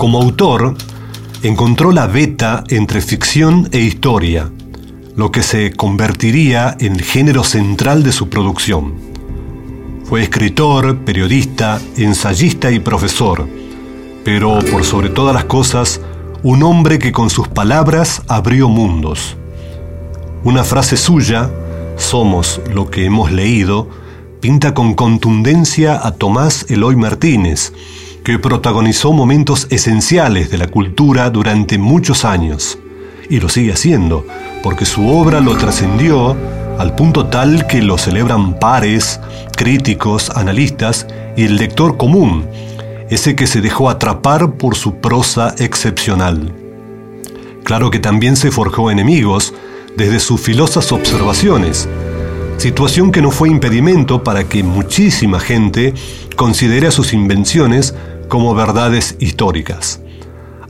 Como autor, encontró la beta entre ficción e historia, lo que se convertiría en el género central de su producción. Fue escritor, periodista, ensayista y profesor, pero por sobre todas las cosas, un hombre que con sus palabras abrió mundos. Una frase suya, somos lo que hemos leído, pinta con contundencia a Tomás Eloy Martínez, que protagonizó momentos esenciales de la cultura durante muchos años. Y lo sigue haciendo, porque su obra lo trascendió al punto tal que lo celebran pares, críticos, analistas y el lector común, ese que se dejó atrapar por su prosa excepcional. Claro que también se forjó enemigos desde sus filosas observaciones, situación que no fue impedimento para que muchísima gente considere a sus invenciones como verdades históricas.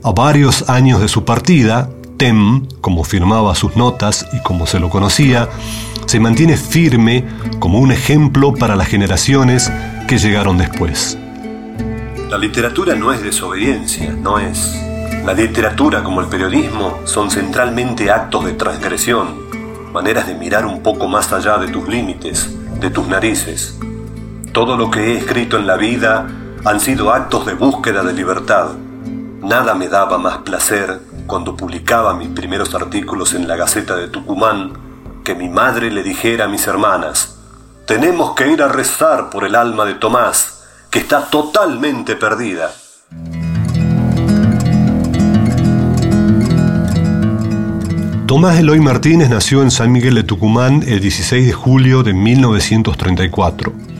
A varios años de su partida, Tem, como firmaba sus notas y como se lo conocía, se mantiene firme como un ejemplo para las generaciones que llegaron después. La literatura no es desobediencia, no es. La literatura como el periodismo son centralmente actos de transgresión, maneras de mirar un poco más allá de tus límites, de tus narices. Todo lo que he escrito en la vida han sido actos de búsqueda de libertad. Nada me daba más placer cuando publicaba mis primeros artículos en la Gaceta de Tucumán que mi madre le dijera a mis hermanas, tenemos que ir a rezar por el alma de Tomás, que está totalmente perdida. Tomás Eloy Martínez nació en San Miguel de Tucumán el 16 de julio de 1934.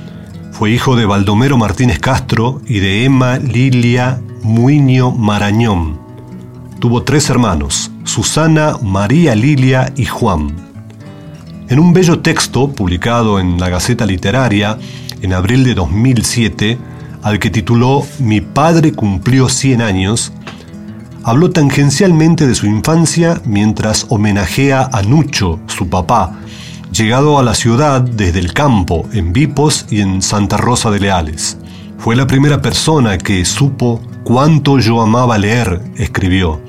Fue hijo de Baldomero Martínez Castro y de Emma Lilia Muño Marañón. Tuvo tres hermanos, Susana, María Lilia y Juan. En un bello texto publicado en la Gaceta Literaria en abril de 2007, al que tituló Mi padre cumplió 100 años, habló tangencialmente de su infancia mientras homenajea a Nucho, su papá, llegado a la ciudad desde el campo, en Vipos y en Santa Rosa de Leales. Fue la primera persona que supo cuánto yo amaba leer, escribió.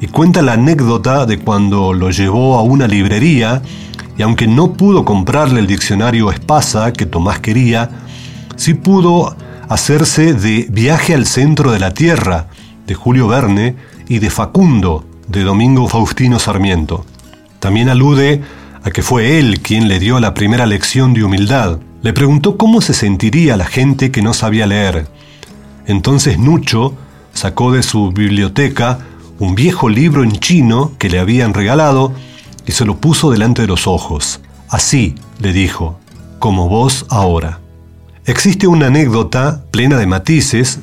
Y cuenta la anécdota de cuando lo llevó a una librería y aunque no pudo comprarle el diccionario Espasa que Tomás quería, sí pudo hacerse de Viaje al centro de la Tierra, de Julio Verne, y de Facundo, de Domingo Faustino Sarmiento. También alude a que fue él quien le dio la primera lección de humildad. Le preguntó cómo se sentiría la gente que no sabía leer. Entonces Nucho sacó de su biblioteca un viejo libro en chino que le habían regalado y se lo puso delante de los ojos. Así, le dijo, como vos ahora. Existe una anécdota plena de matices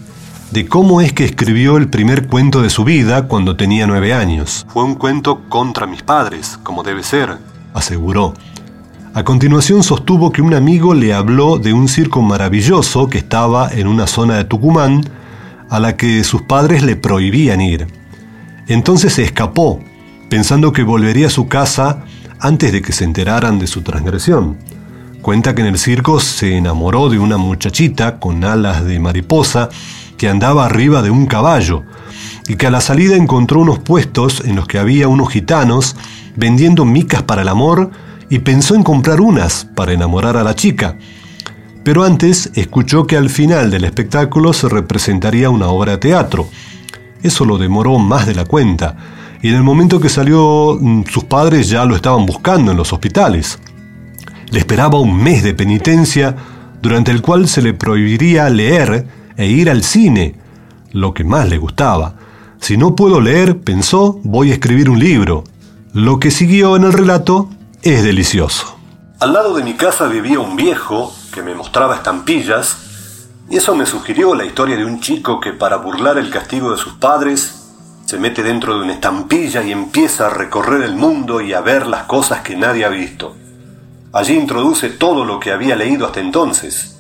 de cómo es que escribió el primer cuento de su vida cuando tenía nueve años. Fue un cuento contra mis padres, como debe ser, aseguró. A continuación sostuvo que un amigo le habló de un circo maravilloso que estaba en una zona de Tucumán a la que sus padres le prohibían ir. Entonces se escapó, pensando que volvería a su casa antes de que se enteraran de su transgresión. Cuenta que en el circo se enamoró de una muchachita con alas de mariposa que andaba arriba de un caballo y que a la salida encontró unos puestos en los que había unos gitanos vendiendo micas para el amor y pensó en comprar unas para enamorar a la chica. Pero antes escuchó que al final del espectáculo se representaría una obra de teatro. Eso lo demoró más de la cuenta, y en el momento que salió mm, sus padres ya lo estaban buscando en los hospitales. Le esperaba un mes de penitencia durante el cual se le prohibiría leer e ir al cine, lo que más le gustaba, Si no puedo leer, pensó, voy a escribir un libro. Lo que siguió en el relato es delicioso. Al lado de mi casa vivía un viejo que me mostraba estampillas y eso me sugirió la historia de un chico que para burlar el castigo de sus padres se mete dentro de una estampilla y empieza a recorrer el mundo y a ver las cosas que nadie ha visto. Allí introduce todo lo que había leído hasta entonces.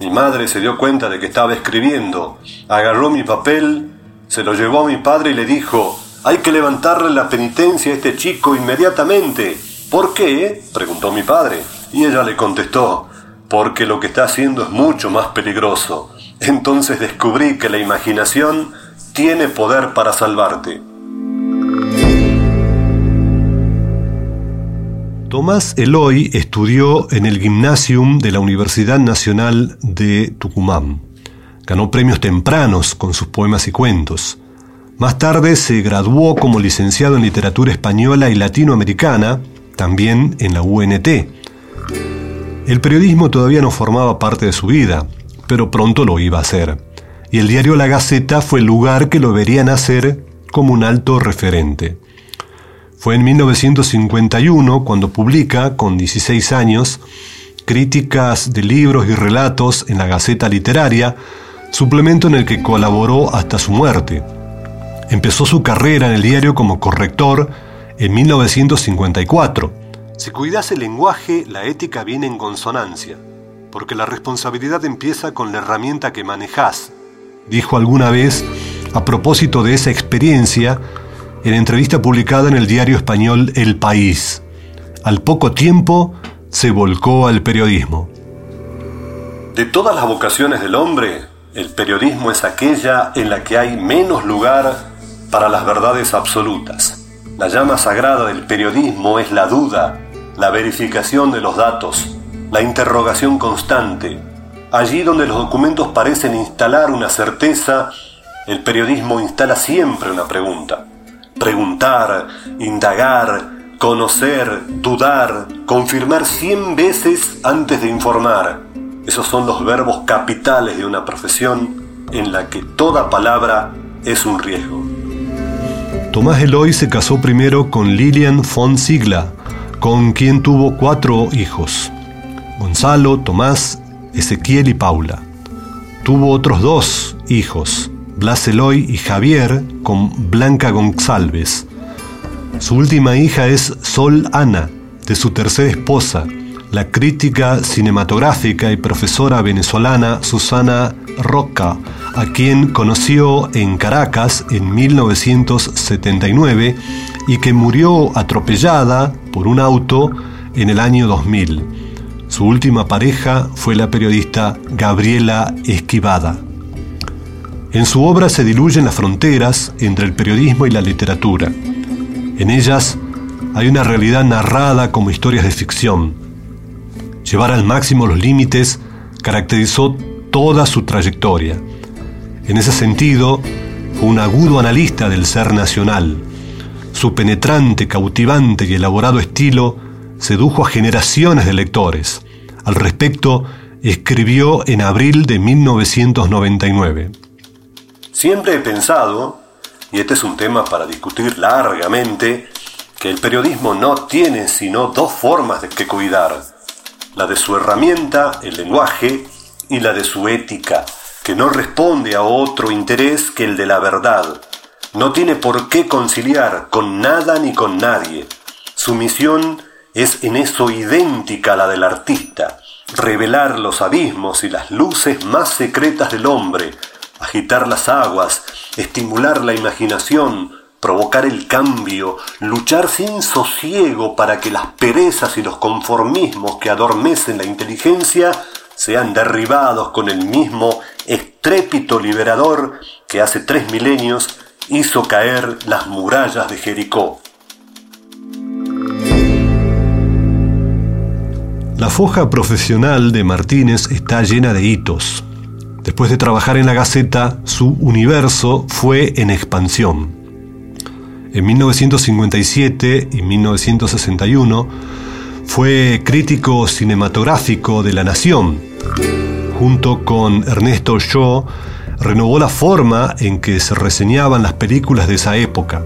Mi madre se dio cuenta de que estaba escribiendo, agarró mi papel, se lo llevó a mi padre y le dijo, hay que levantarle la penitencia a este chico inmediatamente. ¿Por qué? preguntó mi padre. Y ella le contestó, porque lo que está haciendo es mucho más peligroso. Entonces descubrí que la imaginación tiene poder para salvarte. Tomás Eloy estudió en el Gymnasium de la Universidad Nacional de Tucumán. Ganó premios tempranos con sus poemas y cuentos. Más tarde se graduó como licenciado en literatura española y latinoamericana, también en la UNT. El periodismo todavía no formaba parte de su vida, pero pronto lo iba a hacer. Y el diario La Gaceta fue el lugar que lo verían hacer como un alto referente. Fue en 1951 cuando publica, con 16 años, críticas de libros y relatos en la Gaceta Literaria, suplemento en el que colaboró hasta su muerte. Empezó su carrera en el diario como corrector en 1954 si cuidas el lenguaje, la ética viene en consonancia, porque la responsabilidad empieza con la herramienta que manejas, dijo alguna vez a propósito de esa experiencia en entrevista publicada en el diario español El País. Al poco tiempo se volcó al periodismo. De todas las vocaciones del hombre, el periodismo es aquella en la que hay menos lugar para las verdades absolutas. La llama sagrada del periodismo es la duda, la verificación de los datos, la interrogación constante. Allí donde los documentos parecen instalar una certeza, el periodismo instala siempre una pregunta. Preguntar, indagar, conocer, dudar, confirmar cien veces antes de informar. Esos son los verbos capitales de una profesión en la que toda palabra es un riesgo. Tomás Eloy se casó primero con Lilian von Sigla, con quien tuvo cuatro hijos, Gonzalo, Tomás, Ezequiel y Paula. Tuvo otros dos hijos, Blas Eloy y Javier, con Blanca González. Su última hija es Sol Ana, de su tercera esposa, la crítica cinematográfica y profesora venezolana Susana Roca, a quien conoció en Caracas en 1979 y que murió atropellada por un auto en el año 2000. Su última pareja fue la periodista Gabriela Esquivada. En su obra se diluyen las fronteras entre el periodismo y la literatura. En ellas hay una realidad narrada como historias de ficción. Llevar al máximo los límites caracterizó toda su trayectoria. En ese sentido, fue un agudo analista del ser nacional, su penetrante, cautivante y elaborado estilo sedujo a generaciones de lectores. Al respecto, escribió en abril de 1999. Siempre he pensado, y este es un tema para discutir largamente, que el periodismo no tiene sino dos formas de que cuidar, la de su herramienta, el lenguaje, y la de su ética, que no responde a otro interés que el de la verdad, no tiene por qué conciliar con nada ni con nadie. Su misión es en eso idéntica a la del artista, revelar los abismos y las luces más secretas del hombre, agitar las aguas, estimular la imaginación, provocar el cambio, luchar sin sosiego para que las perezas y los conformismos que adormecen la inteligencia sean derribados con el mismo estrépito liberador que hace tres milenios hizo caer las murallas de Jericó. La foja profesional de Martínez está llena de hitos. Después de trabajar en la Gaceta, su universo fue en expansión. En 1957 y 1961 fue crítico cinematográfico de La Nación, junto con Ernesto Shaw renovó la forma en que se reseñaban las películas de esa época.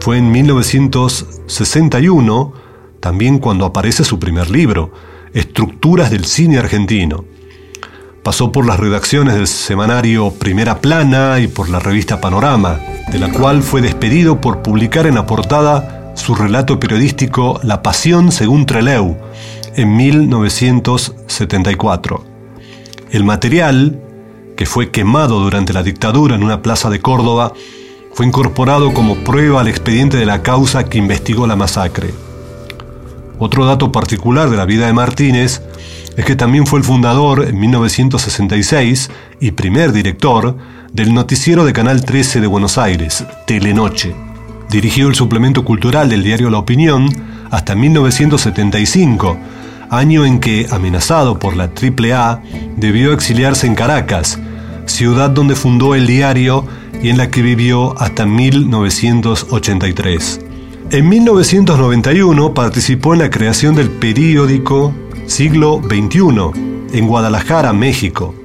Fue en 1961 también cuando aparece su primer libro, Estructuras del Cine Argentino. Pasó por las redacciones del semanario Primera Plana y por la revista Panorama, de la cual fue despedido por publicar en la portada su relato periodístico La Pasión según Treleu en 1974. El material, que fue quemado durante la dictadura en una plaza de Córdoba, fue incorporado como prueba al expediente de la causa que investigó la masacre. Otro dato particular de la vida de Martínez es que también fue el fundador en 1966 y primer director del noticiero de Canal 13 de Buenos Aires, Telenoche. Dirigió el suplemento cultural del diario La Opinión hasta 1975, año en que, amenazado por la AAA, debió exiliarse en Caracas, ciudad donde fundó el diario y en la que vivió hasta 1983. En 1991 participó en la creación del periódico Siglo XXI en Guadalajara, México,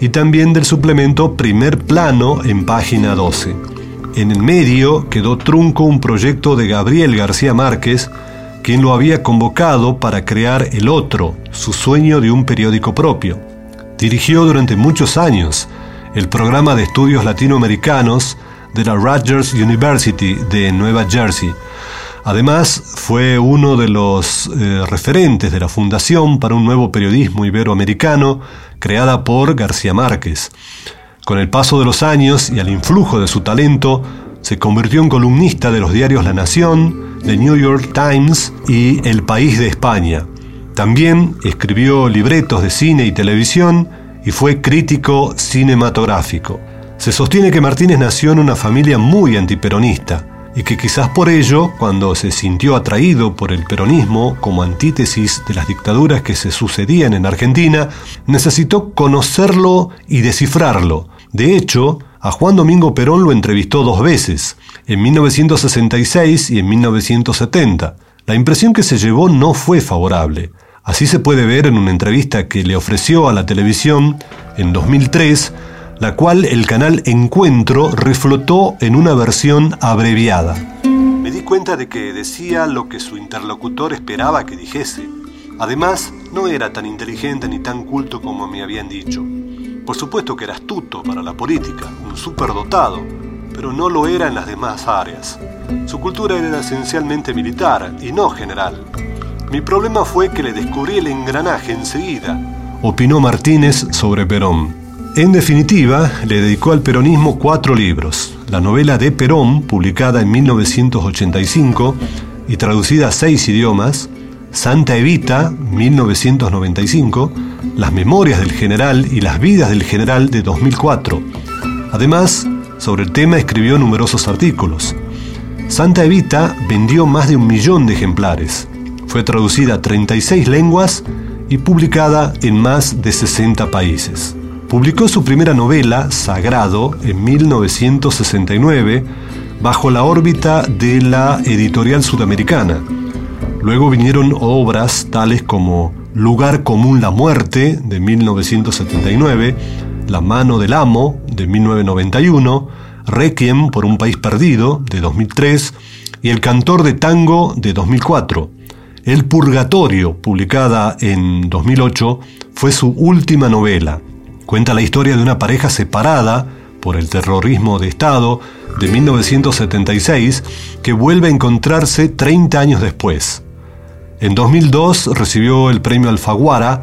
y también del suplemento Primer Plano en página 12. En el medio quedó trunco un proyecto de Gabriel García Márquez, quien lo había convocado para crear El Otro, su sueño de un periódico propio. Dirigió durante muchos años el programa de estudios latinoamericanos de la Rutgers University de Nueva Jersey, Además, fue uno de los eh, referentes de la Fundación para un Nuevo Periodismo Iberoamericano, creada por García Márquez. Con el paso de los años y al influjo de su talento, se convirtió en columnista de los diarios La Nación, The New York Times y El País de España. También escribió libretos de cine y televisión y fue crítico cinematográfico. Se sostiene que Martínez nació en una familia muy antiperonista y que quizás por ello, cuando se sintió atraído por el peronismo como antítesis de las dictaduras que se sucedían en Argentina, necesitó conocerlo y descifrarlo. De hecho, a Juan Domingo Perón lo entrevistó dos veces, en 1966 y en 1970. La impresión que se llevó no fue favorable. Así se puede ver en una entrevista que le ofreció a la televisión en 2003 la cual el canal Encuentro reflotó en una versión abreviada. Me di cuenta de que decía lo que su interlocutor esperaba que dijese. Además, no era tan inteligente ni tan culto como me habían dicho. Por supuesto que era astuto para la política, un superdotado, pero no lo era en las demás áreas. Su cultura era esencialmente militar y no general. Mi problema fue que le descubrí el engranaje enseguida, opinó Martínez sobre Perón. En definitiva, le dedicó al peronismo cuatro libros. La novela de Perón, publicada en 1985 y traducida a seis idiomas, Santa Evita, 1995, Las Memorias del General y las Vidas del General de 2004. Además, sobre el tema escribió numerosos artículos. Santa Evita vendió más de un millón de ejemplares. Fue traducida a 36 lenguas y publicada en más de 60 países. Publicó su primera novela, Sagrado, en 1969, bajo la órbita de la editorial sudamericana. Luego vinieron obras tales como Lugar común la muerte, de 1979, La mano del amo, de 1991, Requiem por un país perdido, de 2003, y El cantor de tango, de 2004. El Purgatorio, publicada en 2008, fue su última novela. Cuenta la historia de una pareja separada por el terrorismo de Estado de 1976 que vuelve a encontrarse 30 años después. En 2002 recibió el premio Alfaguara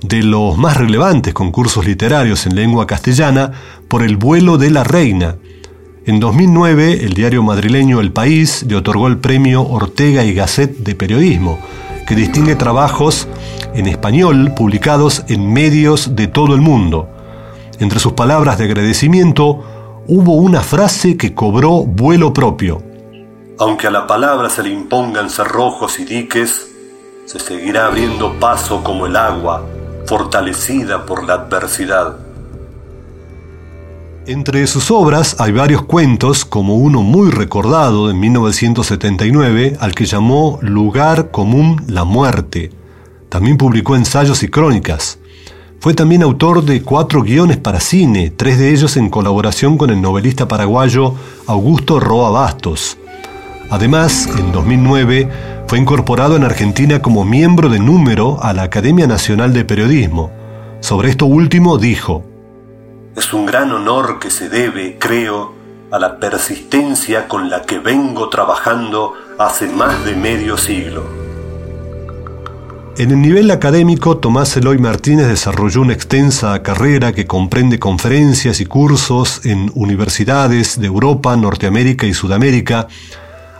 de los más relevantes concursos literarios en lengua castellana por El vuelo de la reina. En 2009 el diario madrileño El País le otorgó el premio Ortega y Gasset de Periodismo, que distingue trabajos en español publicados en medios de todo el mundo. Entre sus palabras de agradecimiento hubo una frase que cobró vuelo propio. Aunque a la palabra se le impongan cerrojos y diques, se seguirá abriendo paso como el agua, fortalecida por la adversidad. Entre sus obras hay varios cuentos, como uno muy recordado de 1979, al que llamó Lugar común la muerte. También publicó ensayos y crónicas. Fue también autor de cuatro guiones para cine, tres de ellos en colaboración con el novelista paraguayo Augusto Roa Bastos. Además, en 2009 fue incorporado en Argentina como miembro de número a la Academia Nacional de Periodismo. Sobre esto último dijo, Es un gran honor que se debe, creo, a la persistencia con la que vengo trabajando hace más de medio siglo. En el nivel académico, Tomás Eloy Martínez desarrolló una extensa carrera que comprende conferencias y cursos en universidades de Europa, Norteamérica y Sudamérica,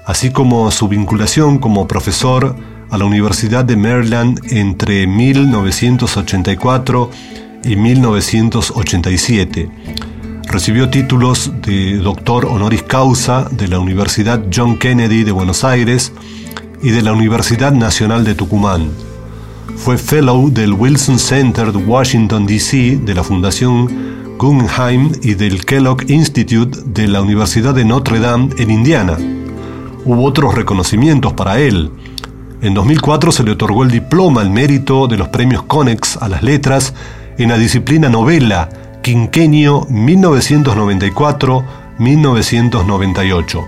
así como su vinculación como profesor a la Universidad de Maryland entre 1984 y 1987. Recibió títulos de doctor honoris causa de la Universidad John Kennedy de Buenos Aires y de la Universidad Nacional de Tucumán. Fue fellow del Wilson Center de Washington, D.C., de la Fundación Guggenheim y del Kellogg Institute de la Universidad de Notre Dame en Indiana. Hubo otros reconocimientos para él. En 2004 se le otorgó el diploma al mérito de los premios Conex a las letras en la disciplina novela, quinquenio 1994-1998.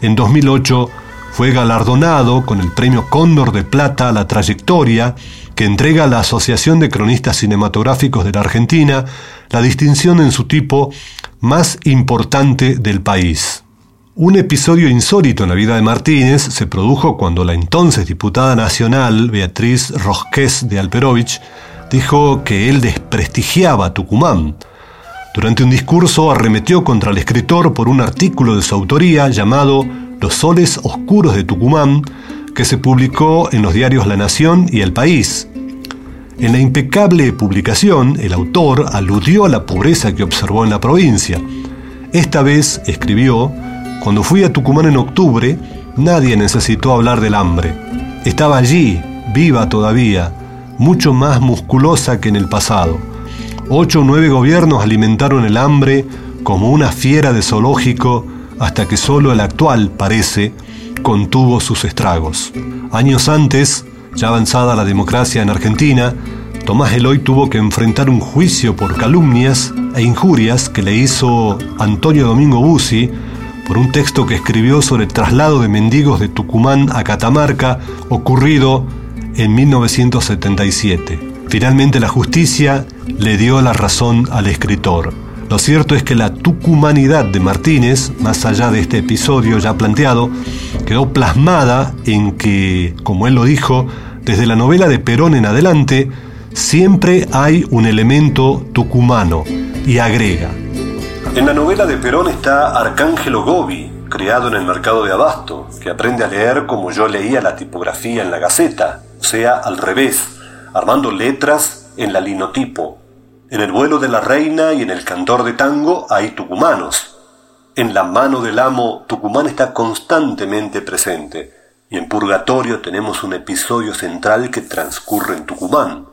En 2008 fue galardonado con el Premio Cóndor de Plata a la trayectoria que entrega la Asociación de Cronistas Cinematográficos de la Argentina, la distinción en su tipo más importante del país. Un episodio insólito en la vida de Martínez se produjo cuando la entonces diputada nacional Beatriz Rosqués de Alperovich dijo que él desprestigiaba Tucumán. Durante un discurso arremetió contra el escritor por un artículo de su autoría llamado los soles oscuros de Tucumán, que se publicó en los diarios La Nación y El País. En la impecable publicación, el autor aludió a la pobreza que observó en la provincia. Esta vez, escribió, cuando fui a Tucumán en octubre, nadie necesitó hablar del hambre. Estaba allí, viva todavía, mucho más musculosa que en el pasado. Ocho o nueve gobiernos alimentaron el hambre como una fiera de zoológico hasta que solo el actual, parece, contuvo sus estragos. Años antes, ya avanzada la democracia en Argentina, Tomás Eloy tuvo que enfrentar un juicio por calumnias e injurias que le hizo Antonio Domingo Bussi por un texto que escribió sobre el traslado de mendigos de Tucumán a Catamarca ocurrido en 1977. Finalmente la justicia le dio la razón al escritor. Lo cierto es que la tucumanidad de Martínez, más allá de este episodio ya planteado, quedó plasmada en que, como él lo dijo, desde la novela de Perón en adelante, siempre hay un elemento tucumano, y agrega. En la novela de Perón está Arcángelo Gobi, criado en el mercado de Abasto, que aprende a leer como yo leía la tipografía en la Gaceta, o sea, al revés, armando letras en la linotipo, en el vuelo de la reina y en el cantor de tango hay tucumanos. En la mano del amo Tucumán está constantemente presente, y en Purgatorio tenemos un episodio central que transcurre en Tucumán.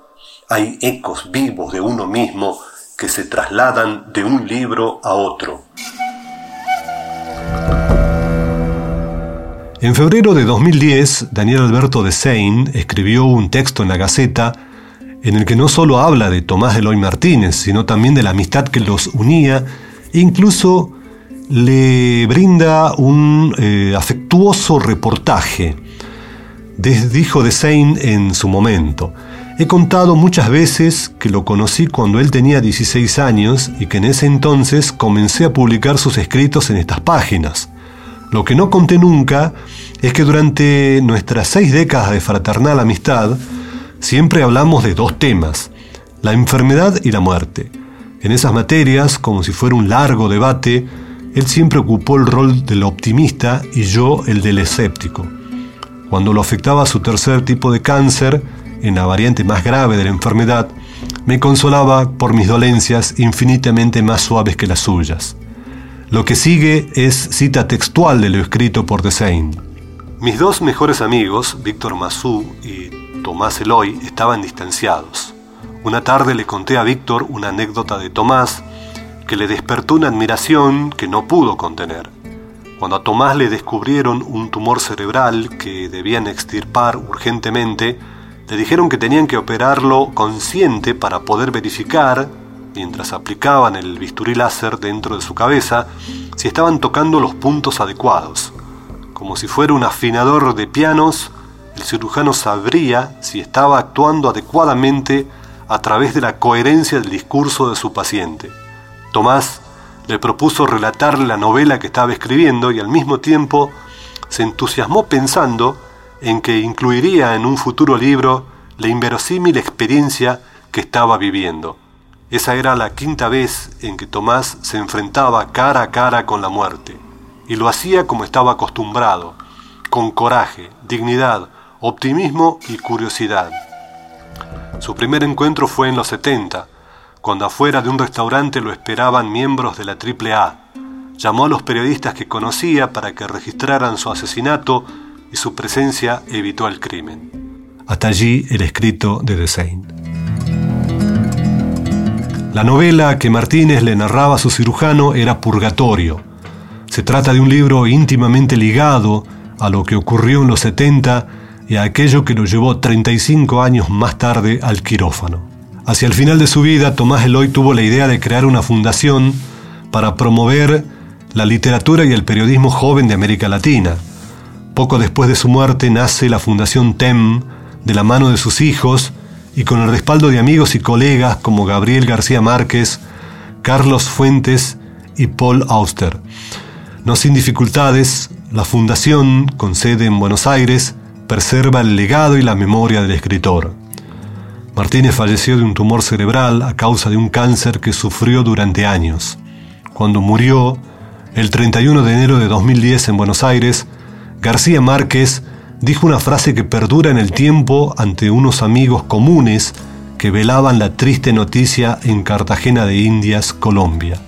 Hay ecos vivos de uno mismo que se trasladan de un libro a otro. En febrero de 2010, Daniel Alberto de Sein escribió un texto en la Gaceta en el que no solo habla de Tomás Eloy Martínez, sino también de la amistad que los unía e incluso le brinda un eh, afectuoso reportaje. dijo de Sein en su momento, he contado muchas veces que lo conocí cuando él tenía 16 años y que en ese entonces comencé a publicar sus escritos en estas páginas. Lo que no conté nunca es que durante nuestras seis décadas de fraternal amistad, siempre hablamos de dos temas, la enfermedad y la muerte. En esas materias, como si fuera un largo debate, él siempre ocupó el rol del optimista y yo el del escéptico. Cuando lo afectaba su tercer tipo de cáncer, en la variante más grave de la enfermedad, me consolaba por mis dolencias infinitamente más suaves que las suyas. Lo que sigue es cita textual de lo escrito por Desain. Mis dos mejores amigos, Víctor Massú y Tomás Eloy estaban distanciados. Una tarde le conté a Víctor una anécdota de Tomás que le despertó una admiración que no pudo contener. Cuando a Tomás le descubrieron un tumor cerebral que debían extirpar urgentemente, Le dijeron que tenían que operarlo consciente para poder verificar, mientras aplicaban el bisturí láser dentro de su cabeza, si estaban tocando los puntos adecuados. Como si fuera un afinador de pianos, el cirujano sabría si estaba actuando adecuadamente a través de la coherencia del discurso de su paciente. Tomás le propuso relatarle la novela que estaba escribiendo y al mismo tiempo se entusiasmó pensando en que incluiría en un futuro libro la inverosímil experiencia que estaba viviendo. Esa era la quinta vez en que Tomás se enfrentaba cara a cara con la muerte, y lo hacía como estaba acostumbrado, con coraje, dignidad, optimismo y curiosidad. Su primer encuentro fue en los 70, cuando afuera de un restaurante lo esperaban miembros de la AAA. Llamó a los periodistas que conocía para que registraran su asesinato y su presencia evitó el crimen. Hasta allí el escrito de Desain. La novela que Martínez le narraba a su cirujano era Purgatorio. Se trata de un libro íntimamente ligado a lo que ocurrió en los 70 y a aquello que lo llevó 35 años más tarde al quirófano. Hacia el final de su vida, Tomás Eloy tuvo la idea de crear una fundación para promover la literatura y el periodismo joven de América Latina. Poco después de su muerte nace la Fundación TEM de la mano de sus hijos y con el respaldo de amigos y colegas como Gabriel García Márquez, Carlos Fuentes y Paul Auster. No sin dificultades, la fundación, con sede en Buenos Aires, preserva el legado y la memoria del escritor. Martínez falleció de un tumor cerebral a causa de un cáncer que sufrió durante años. Cuando murió, el 31 de enero de 2010 en Buenos Aires, García Márquez dijo una frase que perdura en el tiempo ante unos amigos comunes que velaban la triste noticia en Cartagena de Indias, Colombia.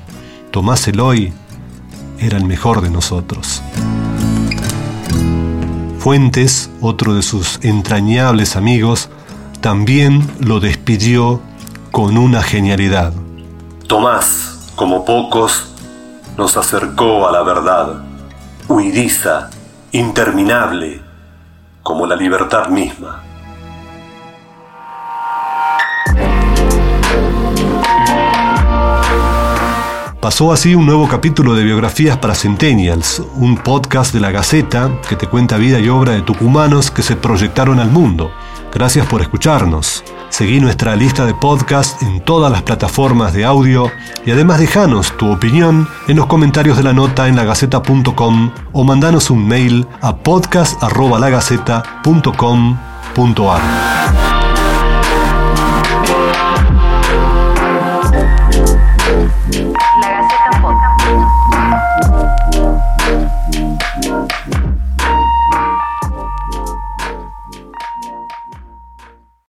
Tomás Eloy era el mejor de nosotros. Fuentes, otro de sus entrañables amigos, también lo despidió con una genialidad. Tomás, como pocos, nos acercó a la verdad, huidiza, interminable, como la libertad misma. Pasó así un nuevo capítulo de Biografías para Centennials, un podcast de la Gaceta que te cuenta vida y obra de tucumanos que se proyectaron al mundo. Gracias por escucharnos. Seguí nuestra lista de podcast en todas las plataformas de audio y además dejanos tu opinión en los comentarios de la nota en lagaceta.com o mandanos un mail a podcast.lagaceta.com.ar.